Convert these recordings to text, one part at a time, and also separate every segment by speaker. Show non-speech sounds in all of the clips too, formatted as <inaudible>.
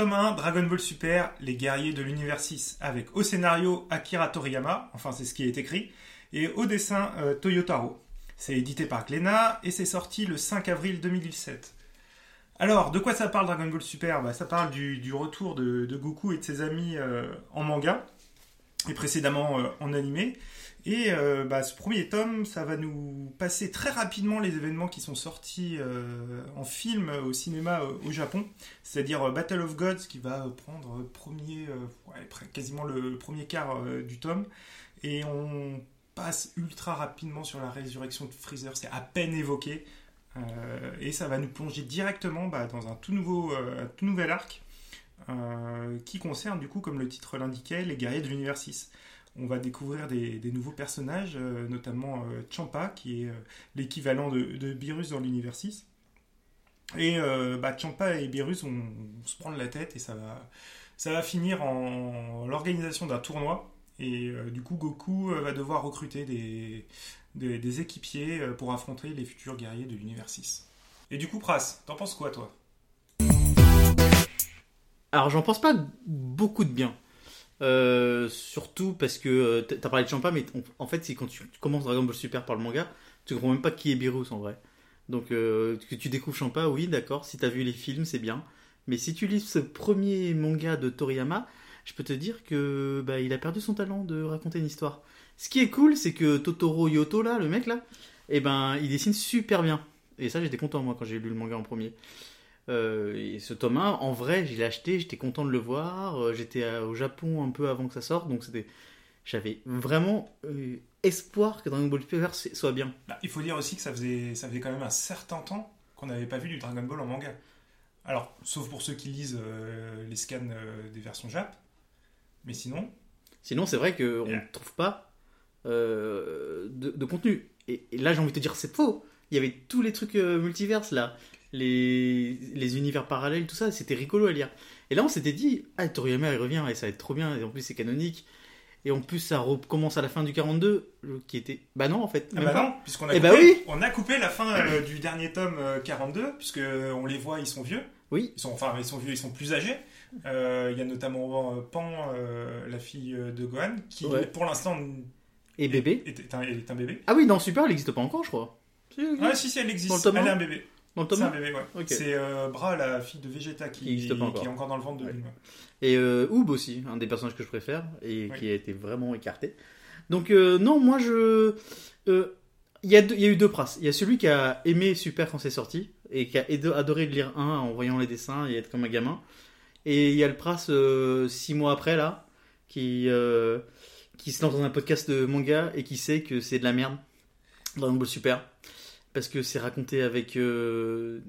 Speaker 1: 1, Dragon Ball Super, les guerriers de l'univers 6, avec au scénario Akira Toriyama, enfin c'est ce qui est écrit, et au dessin euh, Toyotaro. C'est édité par Glénat et c'est sorti le 5 avril 2017. Alors, de quoi ça parle Dragon Ball Super? Bah, Ça parle du, retour de, de Goku et de ses amis euh, en manga, et précédemment euh, en animé. Et euh, bah, ce premier tome, ça va nous passer très rapidement les événements qui sont sortis euh, en film au cinéma au Japon, c'est-à-dire Battle of Gods qui va prendre quasiment le premier quart du tome, et on passe ultra rapidement sur la résurrection de Freezer, c'est à peine évoqué, et ça va nous plonger directement bah, dans un tout nouveau, un tout nouvel arc. Euh, qui concerne du coup, comme le titre l'indiquait, les guerriers de l'univers 6 on va découvrir des, nouveaux personnages, euh, notamment euh, Champa, qui est l'équivalent de, de Beerus dans l'univers 6. Et bah, Champa et Beerus, on, se prend la tête et ça va, ça va finir en l'organisation d'un tournoi. Et du coup, Goku va devoir recruter des, des, équipiers pour affronter les futurs guerriers de l'univers 6. Et du coup, Pras, t'en penses quoi, toi?
Speaker 2: Alors, j'en pense pas beaucoup de bien. Euh, surtout parce que euh, t'as parlé de Champa, mais en fait, c'est quand tu, tu commences Dragon Ball Super par le manga, tu comprends même pas qui est Beerus en vrai. Donc, euh, que tu découvres Champa, oui, d'accord. Si t'as vu les films, c'est bien. Mais si tu lis ce premier manga de Toriyama, je peux te dire que bah, il a perdu son talent de raconter une histoire. Ce qui est cool, c'est que Totoro Yoto, là, le mec là, eh ben, il dessine super bien. Et ça, j'étais content moi quand j'ai lu le manga en premier. Euh, et ce tome 1, en vrai, je l'ai acheté, j'étais content de le voir. Euh, J'étais au Japon un peu avant que ça sorte, donc c'était, j'avais vraiment euh, espoir que Dragon Ball Super soit bien.
Speaker 1: Bah, il faut dire aussi que ça faisait, ça faisait quand même un certain temps qu'on n'avait pas vu du Dragon Ball en manga. Alors, sauf pour ceux qui lisent euh, les scans des versions Jap. Mais sinon,
Speaker 2: Sinon, c'est vrai qu'on ne
Speaker 1: Yeah.
Speaker 2: trouve pas de, de contenu. Et, et là, j'ai envie de te dire, c'est faux. Il y avait tous les trucs multiverses là, les, les univers parallèles, tout ça, c'était rigolo à lire. Et là, on s'était dit, ah, Toriyama il revient et ça va être trop bien. Et en plus, c'est canonique. Et en plus, ça recommence à la fin du 42, euh, qui était. Bah non, en fait.
Speaker 1: ah bah
Speaker 2: pas.
Speaker 1: non, puisqu'on a,
Speaker 2: Eh
Speaker 1: coupé,
Speaker 2: bah oui.
Speaker 1: on a coupé la fin euh, du dernier tome euh, 42, puisque on les voit, ils sont vieux.
Speaker 2: Oui.
Speaker 1: Ils sont, enfin, ils sont vieux, ils sont plus âgés. Euh, Il y a notamment euh, Pan, euh, la fille euh, de Gohan, qui
Speaker 2: Ouais.
Speaker 1: pour l'instant
Speaker 2: Et bébé.
Speaker 1: est, est un, est un bébé.
Speaker 2: Ah oui, dans Super, elle n'existe pas encore, je crois.
Speaker 1: Ah si, si, elle existe. Elle est
Speaker 2: un
Speaker 1: bébé.
Speaker 2: Dans le
Speaker 1: C'est
Speaker 2: tome
Speaker 1: un
Speaker 2: 1.
Speaker 1: bébé, ouais.
Speaker 2: Ok.
Speaker 1: C'est euh, Bra, la fille de Vegeta, qui,
Speaker 2: Qui existe pas encore.
Speaker 1: qui est encore dans le ventre de
Speaker 2: Ouais.
Speaker 1: Bulma.
Speaker 2: Et euh, Oob aussi, un des personnages que je préfère et
Speaker 1: Oui.
Speaker 2: qui a été vraiment écarté. Donc euh, non, moi je... euh, Il y, a deux- il y a eu deux pras. Il y a celui qui a aimé Super quand c'est sorti et qui a ado- adoré le lire un en voyant les dessins et être comme un gamin. Et il y a le euh, six mois après là, qui, qui se lance dans un podcast de manga et qui sait que c'est de la merde. Dragon Ball Super. Parce que c'est raconté avec euh,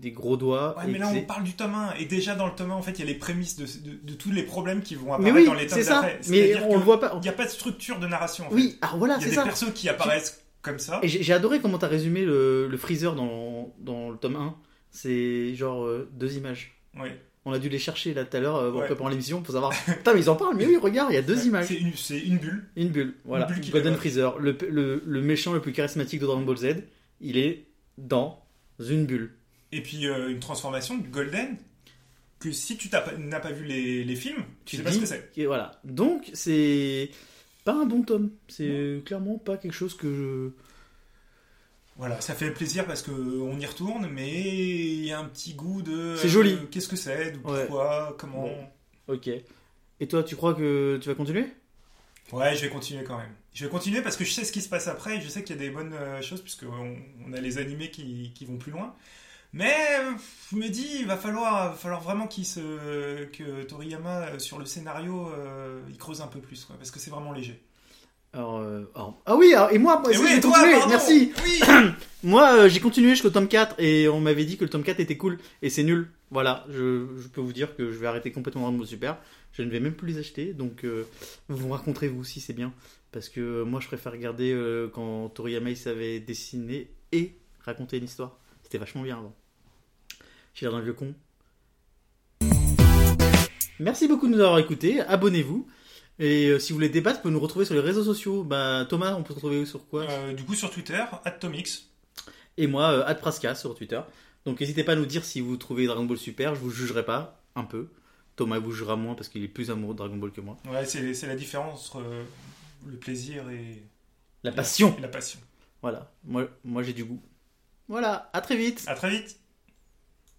Speaker 2: des gros doigts.
Speaker 1: Ouais, mais là, on
Speaker 2: c'est-
Speaker 1: parle du tome 1. Et déjà, dans le tome 1, en fait, il y a les prémices de, de- de tous les problèmes qui vont apparaître
Speaker 2: oui,
Speaker 1: dans les tomes
Speaker 2: c'est ça.
Speaker 1: d'après.
Speaker 2: Mais on le voit pas.
Speaker 1: Il n'y a pas de structure de narration. En fait.
Speaker 2: Oui, alors voilà,
Speaker 1: il y a
Speaker 2: c'est
Speaker 1: des
Speaker 2: ça.
Speaker 1: persos qui apparaissent comme ça.
Speaker 2: Et j'ai adoré comment t'as résumé le, le Freezer dans, dans le tome 1. C'est genre euh, deux images.
Speaker 1: Oui.
Speaker 2: On a dû les chercher là tout à l'heure euh,
Speaker 1: Ouais.
Speaker 2: préparant l'émission pour savoir. Putain, mais ils en parlent, mais oui, regarde, il y a deux images.
Speaker 1: C'est une, c'est une bulle.
Speaker 2: Une bulle, voilà.
Speaker 1: bulle
Speaker 2: Golden. Freezer, le, le, le méchant le plus charismatique de Dragon Ball Z, il est dans une bulle.
Speaker 1: Et puis, euh, une transformation de Golden que si tu n'as pas vu les, les films, tu
Speaker 2: Tu
Speaker 1: sais pas ce que c'est.
Speaker 2: Et voilà. Donc, c'est pas un bon tome. C'est clairement pas quelque chose que je.
Speaker 1: Voilà, ça fait plaisir parce que on y retourne, mais il y a un petit goût de.
Speaker 2: C'est joli.
Speaker 1: euh, Qu'est-ce que c'est
Speaker 2: Ouais.
Speaker 1: Pourquoi Comment
Speaker 2: Bon. Ok. Et toi, tu crois que tu vas continuer?
Speaker 1: Ouais, je vais continuer quand même. Je vais continuer parce que je sais ce qui se passe après. et Je sais qu'il y a des bonnes euh, choses puisque on, a les animés qui, qui vont plus loin. Mais je me dis, il va falloir, falloir vraiment se, que Toriyama euh, sur le scénario, euh, il creuse un peu plus, quoi, parce que c'est vraiment léger.
Speaker 2: alors, euh, alors- Ah oui, alors- et moi,
Speaker 1: Et oui,
Speaker 2: j'ai
Speaker 1: toi,
Speaker 2: continué,
Speaker 1: pardon
Speaker 2: merci
Speaker 1: Oui. <clears throat>
Speaker 2: Moi, euh, j'ai continué jusqu'au tome 4 et on m'avait dit que le tome 4 était cool et c'est nul. Voilà, je, je peux vous dire que je vais arrêter complètement Ball Super. Je ne vais même plus les acheter, donc euh, vous me raconterez vous aussi, c'est bien. Parce que euh, moi, je préfère regarder euh, quand Toriyama savait dessiner et raconter une histoire. C'était vachement bien avant. J'ai l'air d'un vieux con. Merci beaucoup de nous avoir écoutés. Abonnez-vous. Et euh, si vous voulez débattre, vous pouvez nous retrouver sur les réseaux sociaux. Bah, Thomas, on peut se retrouver sur quoi?
Speaker 1: Du coup, sur Twitter, Atomix.
Speaker 2: et moi, Adpraska sur Twitter. Donc n'hésitez pas à nous dire si vous trouvez Dragon Ball super, je vous jugerai pas, un peu. Thomas bougera moins parce qu'il est plus amoureux de Dragon Ball que moi.
Speaker 1: Ouais, c'est la différence entre euh, le plaisir et
Speaker 2: La passion
Speaker 1: et la passion.
Speaker 2: Voilà, moi, moi j'ai du goût. Voilà, à très vite
Speaker 1: À très vite